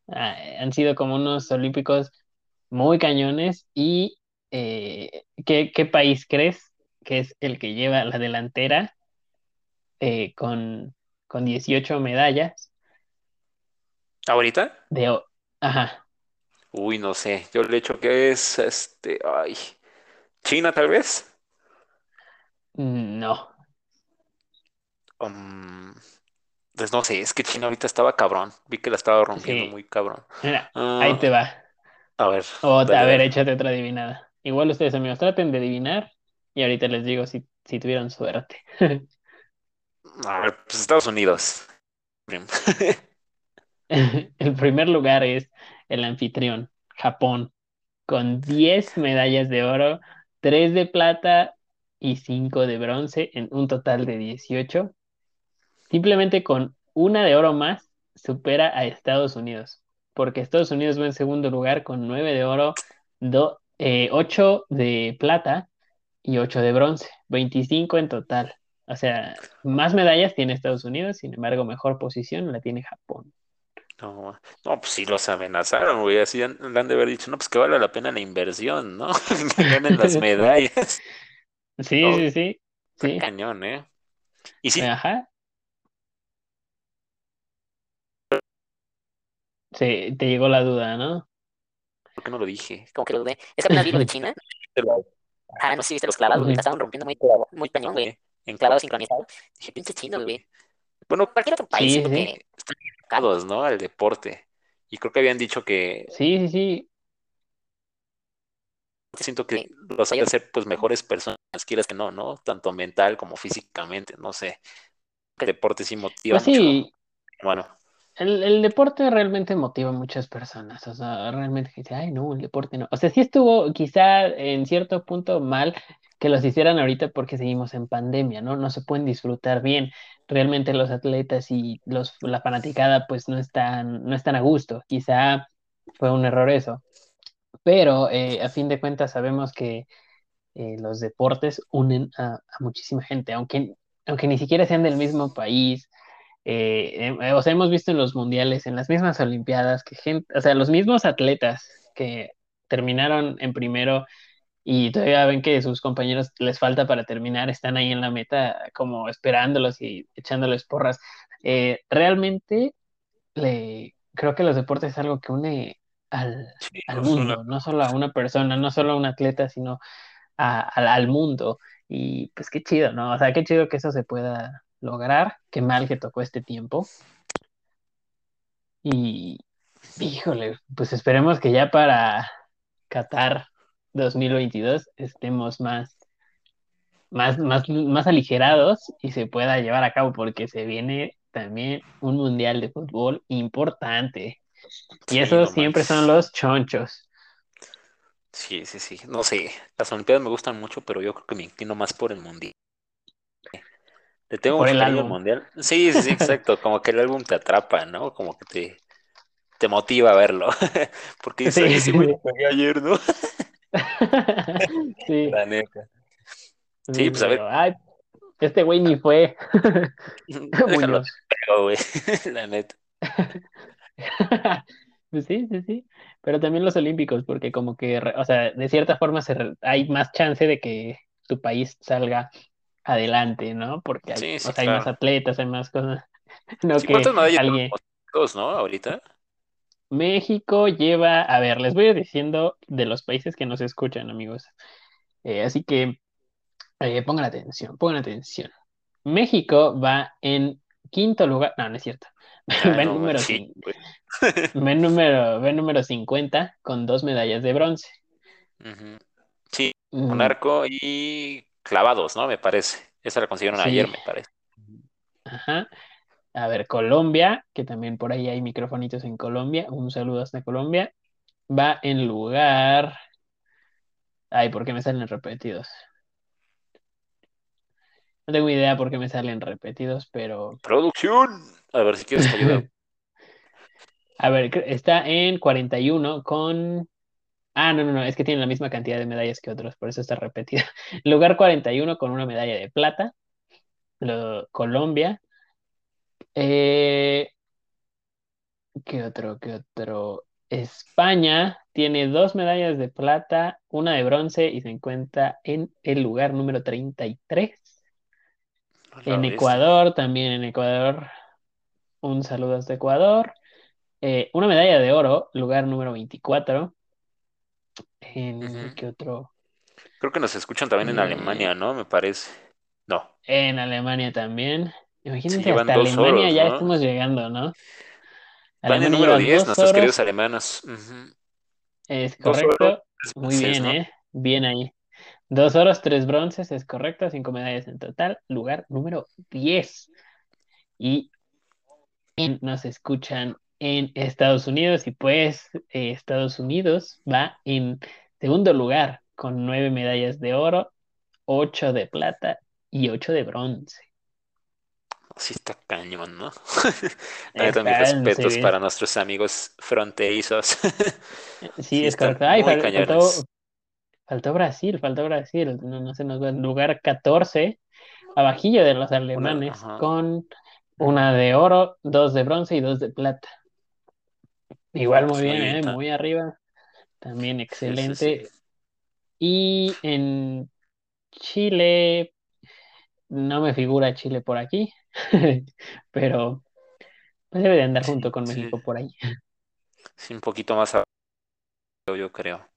Ah, han sido como unos olímpicos muy cañones, y eh, ¿qué, qué país crees que es el que lleva la delantera eh, con, con 18 medallas ¿Ahorita? de... Ajá, Uy, no sé. Yo le echo que es este. Ay. China, tal vez. no, Um, pues no sé, es que China ahorita estaba cabrón. Vi que la estaba rompiendo sí, muy cabrón. mira, ahí Ah, te va. a ver, O, a dale, ver, dale. échate otra adivinada. Igual ustedes, amigos, traten de adivinar y ahorita les digo si, si tuvieron suerte. A ver, pues Estados Unidos. Prim. El primer lugar es el anfitrión, Japón, con 10 medallas de oro, 3 de plata y 5 de bronce, en un total de 18. Simplemente con una de oro más supera a Estados Unidos, porque Estados Unidos va en segundo lugar con 9 de oro, 8 de plata y 8 de bronce, 25 en total. O sea, más medallas tiene Estados Unidos, sin embargo, mejor posición la tiene Japón. No, no, pues sí los amenazaron, güey. Así han, le han de haber dicho, no, pues que vale la pena la inversión, ¿no? Que ganen las medallas. Sí, No, sí, sí, está sí. cañón, ¿eh? Y sí, Ajá. Sí, te llegó la duda, ¿no? ¿por qué no lo dije? Como que lo dudé. Es que apenas vi lo de China. Ah, no sé si viste los clavados, güey. La estaban rompiendo muy, muy cañón, güey. En Clavados sincronizados. Dije, pinche chino, güey. Bueno, Cualquier otro país, Sí, siento sí. que Al deporte. Y creo que habían dicho que Sí, sí, sí. siento que los hace ser pues mejores personas, quieras que no, ¿no? Tanto mental como físicamente, no sé. El deporte sí motiva Pues mucho. sí, Bueno, el, el deporte realmente motiva a muchas personas. O sea, realmente que dice, ay, no, el deporte no. O sea, sí estuvo quizá en cierto punto mal que los hicieran ahorita porque seguimos en pandemia, ¿no? No se pueden disfrutar bien. Realmente los atletas y los, la fanaticada pues no están, no están a gusto. Quizá fue un error eso. Pero eh, a fin de cuentas sabemos que eh, los deportes unen a, muchísima gente, aunque, aunque ni siquiera sean del mismo país. eh, eh, o sea, hemos visto en los mundiales, en las mismas Olimpiadas, que gente, o sea, los mismos atletas que terminaron en primero y todavía ven que sus compañeros les falta para terminar, están ahí en la meta como esperándolos y echándoles porras. Eh, realmente le, creo que los deportes es algo que une al, Sí, al no mundo, no solo a una persona, no solo a un atleta, sino a- al al mundo. Y pues qué chido, ¿no? O sea, qué chido que eso se pueda lograr, qué mal que tocó este tiempo. Y híjole, pues esperemos que ya para Qatar 2022 estemos más, más, más, más aligerados y se pueda llevar a cabo porque se viene también un mundial de fútbol importante. Y Sí, esos no siempre son los chonchos. Sí, sí, sí. No sé, las Olimpiadas me gustan mucho, pero yo creo que me inclino más por el Mundial. Le tengo Por el álbum. Mundial. Sí, sí, sí, exacto. Como que el álbum te atrapa, ¿no? Como que te, te motiva a verlo. Porque dices, Sí. "Ay, ese güey lo pegué ayer, ¿no? Sí, La neta. sí, pues a ver. pero, ay, este güey ni fue. Déjalo, pego, güey. La neta. Pues sí, sí, sí. Pero también los olímpicos, porque como que, o sea, de cierta forma se re- hay más chance de que tu país salga adelante, ¿no? Porque hay, Sí, o sí, sea, hay más claro. atletas, hay más cosas. No Sí, que ¿cuántas medallas alguien. ¿no? Ahorita. México lleva, a ver, les voy a ir diciendo de los países que nos escuchan, amigos. Eh, así que eh, pongan atención, pongan atención. México va en quinto lugar, no, no es cierto. Ah, Va en no, número, sí, va en número, va en número 50 con dos medallas de bronce. Sí, Mm, con arco y clavados, ¿no? Me parece. Esa la consiguieron Sí. ayer, me parece. Ajá. A ver, Colombia, que también por ahí hay microfonitos en Colombia. Un saludo hasta Colombia. Va en lugar. Ay, ¿por qué me salen repetidos? No tengo idea por qué me salen repetidos, pero. Producción. A ver si quieres ayudo. A ver, está en 41 con. Ah, no, no, no, es que tiene la misma cantidad de medallas que otros, por eso está repetido. Lugar 41 con una medalla de plata. Lo- Colombia. Eh, ¿qué otro? ¿Qué otro? España tiene dos medallas de plata, una de bronce y se encuentra en el lugar número 33. La En. Ecuador, también en Ecuador, un saludo hasta Ecuador. Eh, una medalla de oro, lugar número 24. En qué otro? Creo que nos escuchan también en Eh, Alemania, ¿no? Me parece. No. En Alemania también. Imagínense, llevan hasta Alemania oros, ya ¿no? estamos llegando, ¿no? Van en Alemania número lleva 10, dos nuestros queridos alemanos. Ujú. Es Dos correcto. Muy bien, ¿no? ¿eh? Bien ahí. Dos oros, tres bronces, es correcto. Cinco medallas en total. Lugar número 10. Y nos escuchan en Estados Unidos y pues eh, Estados Unidos va en segundo lugar con nueve medallas de oro, ocho de plata y ocho de bronce. Sí está cañón, ¿no? Neta, mis respetos para nuestros amigos fronterizos. Sí, Sí, es correcto. Ay, fal- faltó, cañones. faltó Brasil, faltó Brasil. No, no se nos va. Lugar 14, abajillo de los alemanes, con una de oro, dos de bronce y dos de plata. Igual muy bien, ¿eh? Muy arriba. También excelente. sí. Y en Chile, no me figura Chile por aquí, pero pues debe de andar Sí, junto con sí. México por ahí. Sí, un poquito más yo creo.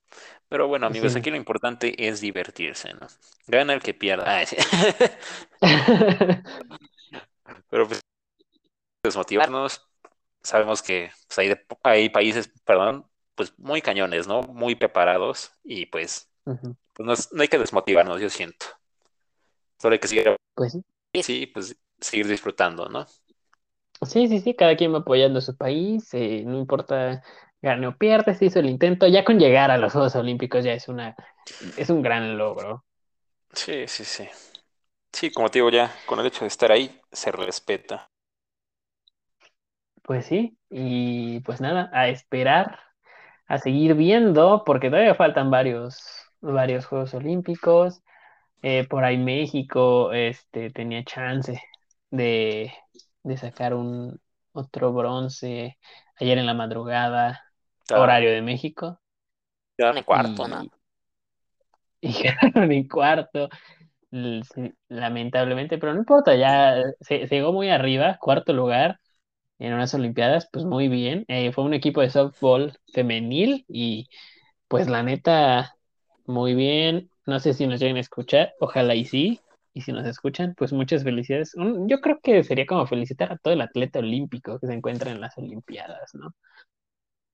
Pero bueno, amigos, Sí. aquí lo importante es divertirse, ¿no? Gana el que pierda. Ay. Pero pues desmotivarnos. Sabemos que pues, hay, de- hay países, perdón, pues muy cañones, ¿no? Muy preparados y pues, pues no, no hay que desmotivarnos, yo siento. Solo hay que seguir, Pues sí. sí, pues seguir disfrutando, ¿no? Sí, sí, sí, cada quien va apoyando a su país, eh, no importa gane o pierde, se hizo el intento, ya con llegar a los Juegos Olímpicos ya es una, es un gran logro. Sí, sí, sí. Sí, como te digo ya, con el hecho de estar ahí, se respeta. Pues sí, y pues nada, a esperar, a seguir viendo, porque todavía faltan varios, varios Juegos Olímpicos. Eh, por ahí México este, tenía chance de, de sacar un otro bronce ayer en la madrugada, horario de México. Quedaron en cuarto, y, ¿no? y quedaron en cuarto, lamentablemente, pero no importa, ya se, se llegó muy arriba, cuarto lugar en unas Olimpiadas, pues muy bien. Eh, fue un equipo de softball femenil y pues la neta, muy bien. No sé si nos lleguen a escuchar, ojalá y sí. Y si nos escuchan, pues muchas felicidades. Yo creo que sería como felicitar a todo el atleta olímpico que se encuentra en las Olimpiadas, ¿no?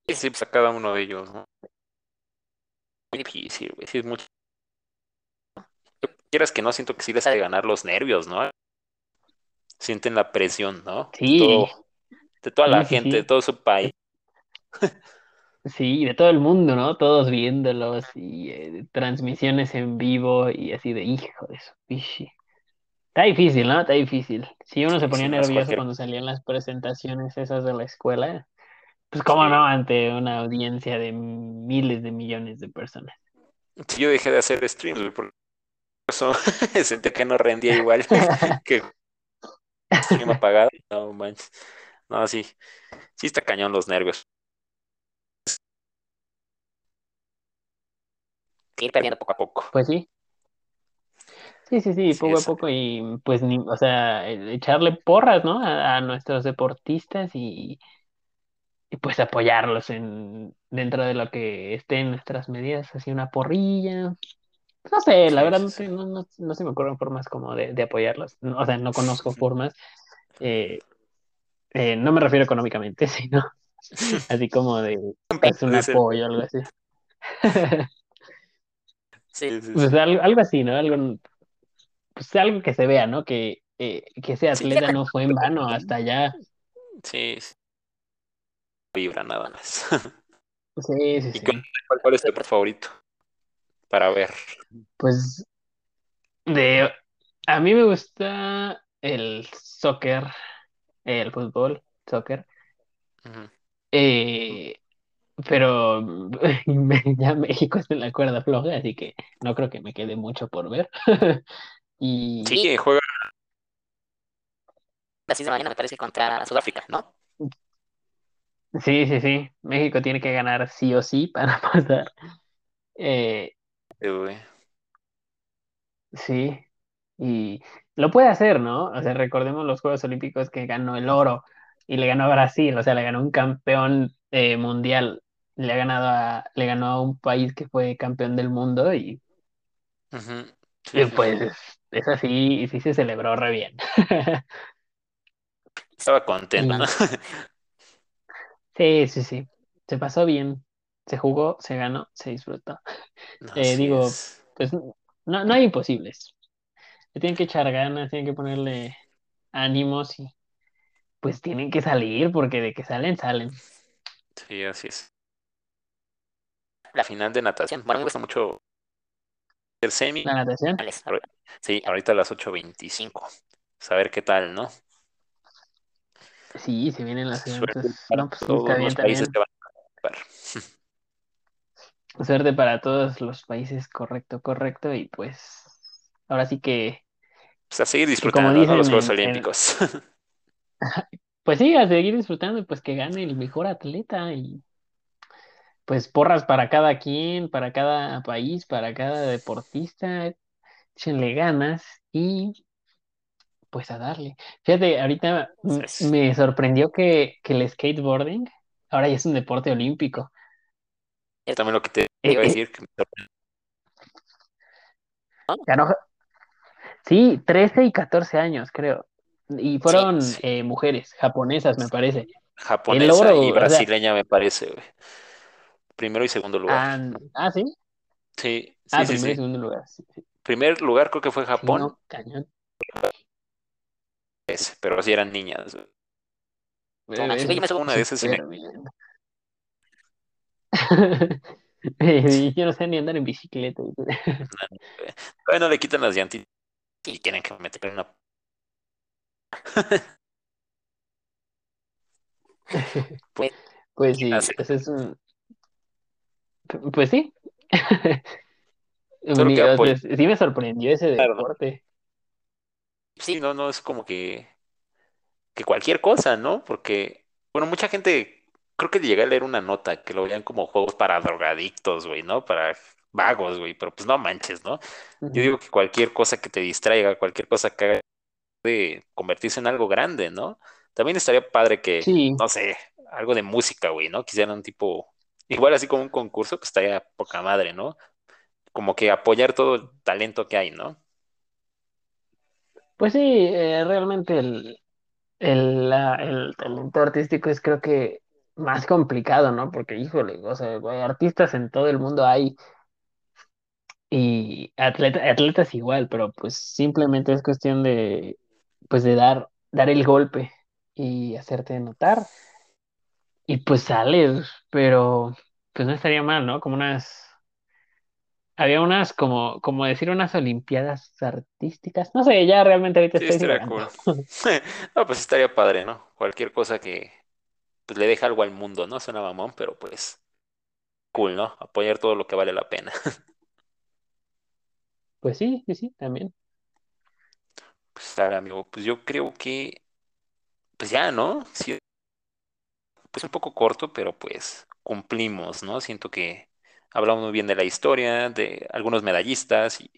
Sí, sí, pues a cada uno de ellos, ¿no? Muy difícil, güey. Sí, es mucho. Quieras que no, siento que sí les hace ganar los nervios, ¿no? Sienten la presión, ¿no? De Sí, todo, de toda la sí, sí, gente, de todo su país. Sí, de todo el mundo, ¿no? Todos viéndolos y eh, transmisiones en vivo y así de hijo de su pichi. Está difícil, ¿no? Está difícil. Si uno se ponía sí, nervioso cualquier. cuando salían las presentaciones esas de la escuela, pues cómo no, ante una audiencia de miles de millones de personas. Yo dejé de hacer streams, por eso sentí que no rendía igual que stream apagado. No manches. No, sí. Sí está cañón los nervios. Ir perdiendo poco a poco. Pues sí. Sí, sí, sí, Sí, poco a poco y pues ni, o sea, echarle porras, ¿no? A, a nuestros deportistas y, y pues apoyarlos en dentro de lo que esté en nuestras medidas, así una porrilla. No sé, la Sí, verdad sí, no, sé, no, no, no se me ocurren formas como de, de apoyarlos. O sea, no conozco formas. eh, eh, no me refiero económicamente, sino así como de pues un apoyo, algo así. Sí. Sí, sí, Pues sí. algo, algo así, ¿no? Algo, pues algo que se vea, ¿no? Que, eh, que ese Sí, atleta no fue en vano hasta allá. Sí, sí. Vibra nada más. Sí, sí, ¿Y sí. cuál, es tu favorito? Para ver. Pues de a mí me gusta el soccer, el fútbol, soccer. Eh, pero ya México está en la cuerda floja, así que no creo que me quede mucho por ver. Y Sí, juega. Las 6 de mañana me parece contra Sudáfrica, ¿no? sí, sí, sí, México tiene que ganar sí o sí para pasar. Eh, sí, y lo puede hacer, ¿no? O sea, recordemos los Juegos Olímpicos que ganó el oro y le ganó a Brasil, o sea, le ganó un campeón eh, mundial, le ha ganado a, le ganó a un país que fue campeón del mundo y, sí. pues es así, y sí se celebró re bien. Estaba contento, ¿no? Sí, sí, sí. Se pasó bien. Se jugó, se ganó, se disfrutó. Eh, digo, es. pues no, no hay imposibles. Le tienen que echar ganas, tienen que ponerle ánimos y pues tienen que salir porque de que salen, salen. Sí, así es. La final de natación. Bueno, me gusta mucho el semi. La natación. Sí, ahorita a las 8.25. Saber qué tal, ¿no? Sí, se vienen los Suerte eventos. para No, pues todos está bien, los países que van a participar. Suerte para todos los países, correcto, correcto. Y pues ahora sí que, Pues a seguir disfrutando, dicen Los Juegos en- en- Olímpicos. pues sí, a seguir disfrutando y pues que gane el mejor atleta y pues porras para cada quien, para cada país, para cada deportista, échenle ganas y pues a darle. Fíjate, ahorita me sorprendió que, que el skateboarding ahora ya es un deporte olímpico. También lo que te Eh, iba a eh, decir, que me sorprendió. ganó, sí, 13 y 14 años, creo. Y fueron sí. eh, mujeres japonesas, me parece. japonesa oro, y o sea- brasileña, me parece, güey. Primero y segundo lugar. Ah, ah, sí. Sí, sí, Ah, sí, primero y segundo lugar. Sí. Primer lugar creo que fue Japón, no, cañón. pero sí eran niñas. yo me subo una de esas y me- Súper bien. Yo no sé ni andar en bicicleta. Todavía no le quitan las llantitas y quieren que me meterle una. Pues, Pues sí, Así. pues es un... Pues sí. Sea, sí me sorprendió ese Claro, ¿no? deporte. Sí, no, no es como que, que cualquier cosa, ¿no? Porque, bueno, mucha gente, creo que llegué a leer una nota que lo veían como juegos para drogadictos, güey, ¿no? Para vagos, güey, pero pues no manches, ¿no? Yo digo que cualquier cosa que te distraiga, cualquier cosa que haga de convertirse en algo grande, ¿no? También estaría padre que, Sí, no sé, algo de música, güey, ¿no? Quisieran un tipo, igual así como un concurso, pues estaría poca madre, ¿no? Como que apoyar todo el talento que hay, ¿no? pues sí, eh, realmente el, el, el talento artístico es creo que más complicado, ¿no? Porque, híjole, o sea, artistas en todo el mundo hay y atleta- atletas igual, pero pues simplemente es cuestión de, pues de dar, dar el golpe y hacerte notar y pues sales, pero pues no estaría mal, ¿no? Como unas, había unas como, como decir unas olimpiadas artísticas, no sé, ya realmente ahorita Sí, estoy estaría cool. No, pues estaría padre, ¿no? Cualquier cosa que pues, le deje algo al mundo, ¿no? Suena mamón, pero pues cool, ¿no? Apoyar todo lo que vale la pena. Pues sí, sí, sí, también. Pues sale, amigo, pues yo creo que, pues ya, ¿no? Sí, pues un poco corto, pero pues cumplimos, ¿no? Siento que hablamos muy bien de la historia, de algunos medallistas y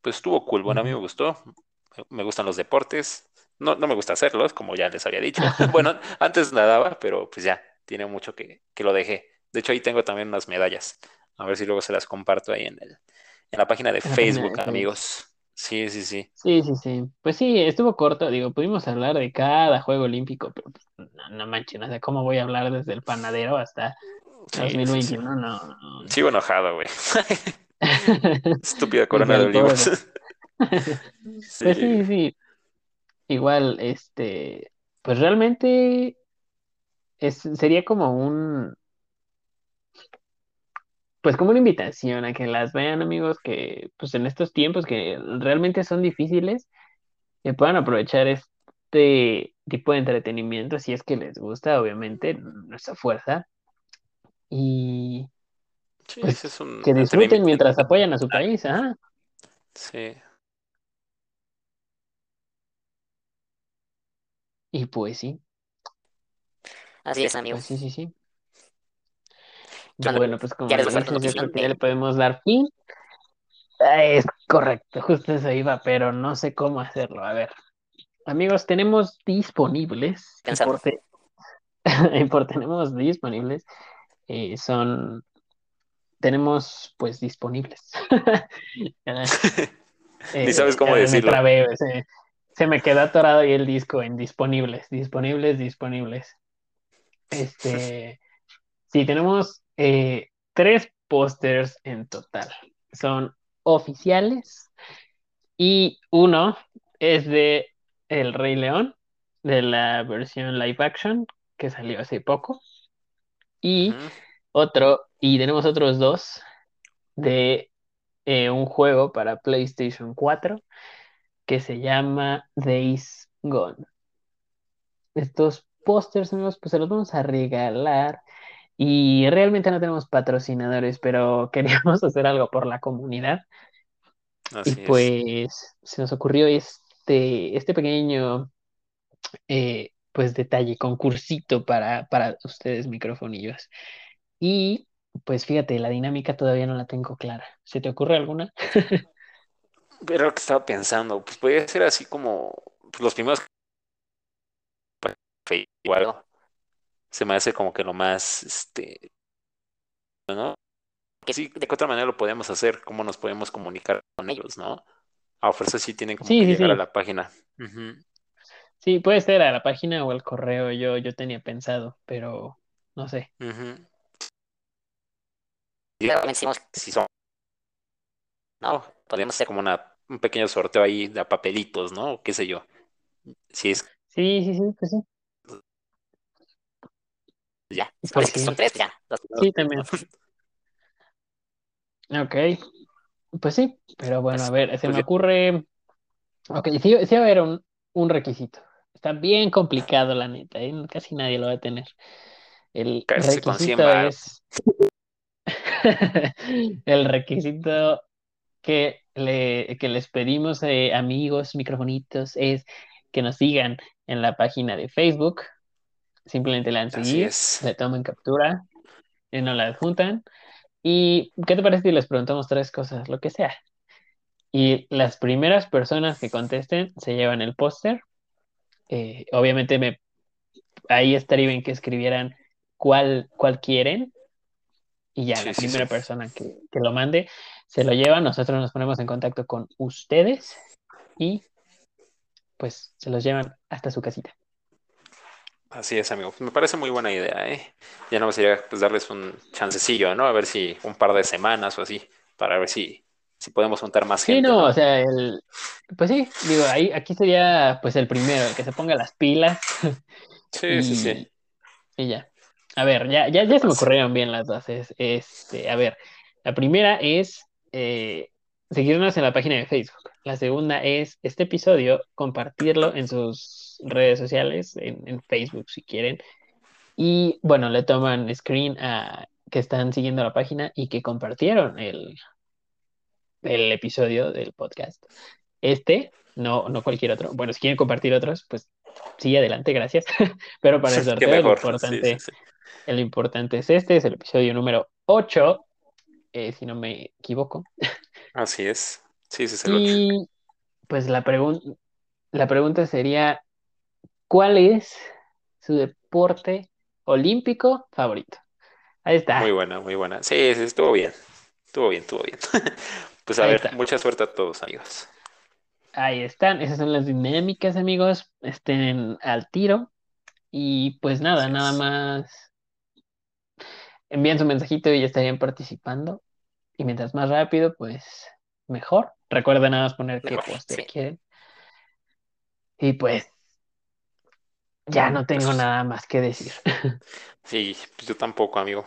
pues estuvo cool. Bueno, a mí me gustó. Me gustan los deportes. No, no me gusta hacerlos, como ya les había dicho. Bueno, antes nadaba, pero pues ya, tiene mucho que, que lo dejé. De hecho, ahí tengo también unas medallas. A ver si luego se las comparto ahí en el, en la página de Facebook. amigos. Sí, sí, sí. Sí, sí, sí. Pues sí, estuvo corto, digo, pudimos hablar de cada juego olímpico, pero pues, no, no manches, o sea, ¿cómo voy a hablar desde el panadero hasta Sí, sí, sí. 2021? No, no, no. Sigo enojado, güey. Estúpida corona de olivos. Pues Sí. sí, sí. Igual, este, pues realmente es, sería como un, pues como una invitación a que las vean, amigos, que pues en estos tiempos que realmente son difíciles, que puedan aprovechar este tipo de entretenimiento si es que les gusta, obviamente, nuestra fuerza, y Sí, ese pues es un que disfruten mientras apoyan a su país, ajá. Sí. Y pues sí, Así es, amigo. pues sí, sí, sí. Bueno, pues como ¿Quieres lo pasar tu dices, yo creo que ya le podemos dar fin. Es correcto, justo eso iba, pero no sé cómo hacerlo. A ver, amigos, tenemos disponibles, y por, te- y por tenemos disponibles, eh, son, tenemos pues disponibles. Ni sabes cómo Eh, decirlo. se, me quedó atorado ahí el disco en disponibles, disponibles, disponibles. Este, sí, tenemos eh, tres pósters en total. Son oficiales y uno es de El Rey León, de la versión live action que salió hace poco. Y otro, y tenemos otros dos de eh, un juego para PlayStation 4 que se llama Days Gone. Estos pósters, amigos, pues se los vamos a regalar. Y realmente no tenemos patrocinadores, pero queríamos hacer algo por la comunidad. Y es. pues se nos ocurrió este, este pequeño eh, pues detalle, concursito para, para ustedes, microfonillos. Y pues fíjate, la dinámica todavía no la tengo clara. ¿Se te ocurre alguna? Pero que estaba pensando, pues podría ser así como pues, los primeros igual se me hace como que lo más este ¿no? Sí, de qué otra manera lo podemos hacer, cómo nos podemos comunicar con ellos, ¿no? A fuerza sí tienen como Sí, que sí, llegar sí. a la página. Sí, puede ser a la página o al correo, yo, yo tenía pensado, pero no sé. también hicimos, Si son, no, podemos hacer como una, un pequeño sorteo ahí de papelitos, ¿no? O qué sé yo. Si es Sí, sí, sí, pues sí. ya. Pues Parece que son tres, ya. Los- Sí, también. Ok, pues sí, pero bueno, a ver, se Pues me ocurre. Ok, sí, sí va a haber un, un requisito. Está bien complicado, la neta, ¿eh? Casi nadie lo va a tener. El Cárcel con 100 requisito es. El requisito que, le, que les pedimos, eh, amigos microfonitos, es que nos sigan en la página de Facebook. Simplemente le dan Así seguir, es. le toman captura y nos la adjuntan. ¿Y qué te parece si les preguntamos tres cosas, lo que sea? Y las primeras personas que contesten se llevan el póster. Eh, obviamente me, ahí estaría bien que escribieran cuál, cuál quieren. Y ya Sí, la sí, primera sí. persona que, que lo mande se lo lleva. Nosotros nos ponemos en contacto con ustedes y pues se los llevan hasta su casita. Así es, amigo. Me parece muy buena idea, ¿eh? Ya no sería pues darles un chancecillo, ¿no? A ver si un par de semanas o así, para ver si, si podemos juntar más Sí, gente, no, ¿no? o sea, el, pues sí, digo, ahí, aquí sería pues el primero, el que se ponga las pilas Sí, sí, sí. y, ya. A ver, ya, ya, ya se me ocurrieron bien las bases. Este, a ver, la primera es eh, seguirnos en la página de Facebook. La segunda es este episodio, compartirlo en sus redes sociales, en, en Facebook si quieren. Y bueno, le toman screen a que están siguiendo la página y que compartieron el, el episodio del podcast. Este, no, no cualquier otro. Bueno, si quieren compartir otros, pues sí, adelante, gracias. Pero para el sorteo, lo mejor. Sí, importante, sí, sí. el importante es este, es el episodio número 8, eh, si no me equivoco. Así es. Sí, sí, es el. Y pues la pregunta, la pregunta sería, ¿cuál es su deporte olímpico favorito? Ahí está. Muy buena, muy buena. Sí, sí, estuvo bien. Estuvo bien, estuvo bien. Pues a Ahí ver, está. mucha suerte a todos, amigos. Ahí están, esas son las dinámicas, amigos. Estén al tiro. Y pues nada, nada más envíen su mensajito y ya estarían participando. Y mientras más rápido, pues mejor. Recuerden nada más poner qué sí. quieren. Y pues ya no tengo Pues- nada más que decir. Sí, pues yo tampoco, amigo.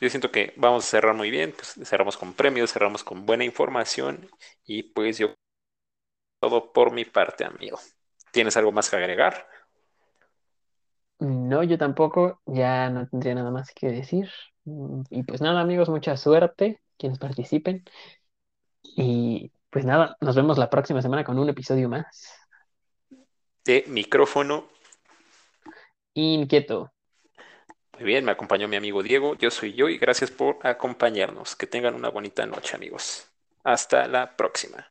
Yo siento que vamos a cerrar muy bien, pues cerramos con premios, cerramos con buena información y pues yo todo por mi parte, amigo. ¿Tienes algo más que agregar? No, yo tampoco, ya no tendría nada más que decir. Y pues nada, amigos, mucha suerte quienes participen. Y pues nada, nos vemos la próxima semana con un episodio más. De micrófono. Inquieto. Muy bien, me acompañó mi amigo Diego, yo soy yo y gracias por acompañarnos. Que tengan una bonita noche, amigos. Hasta la próxima.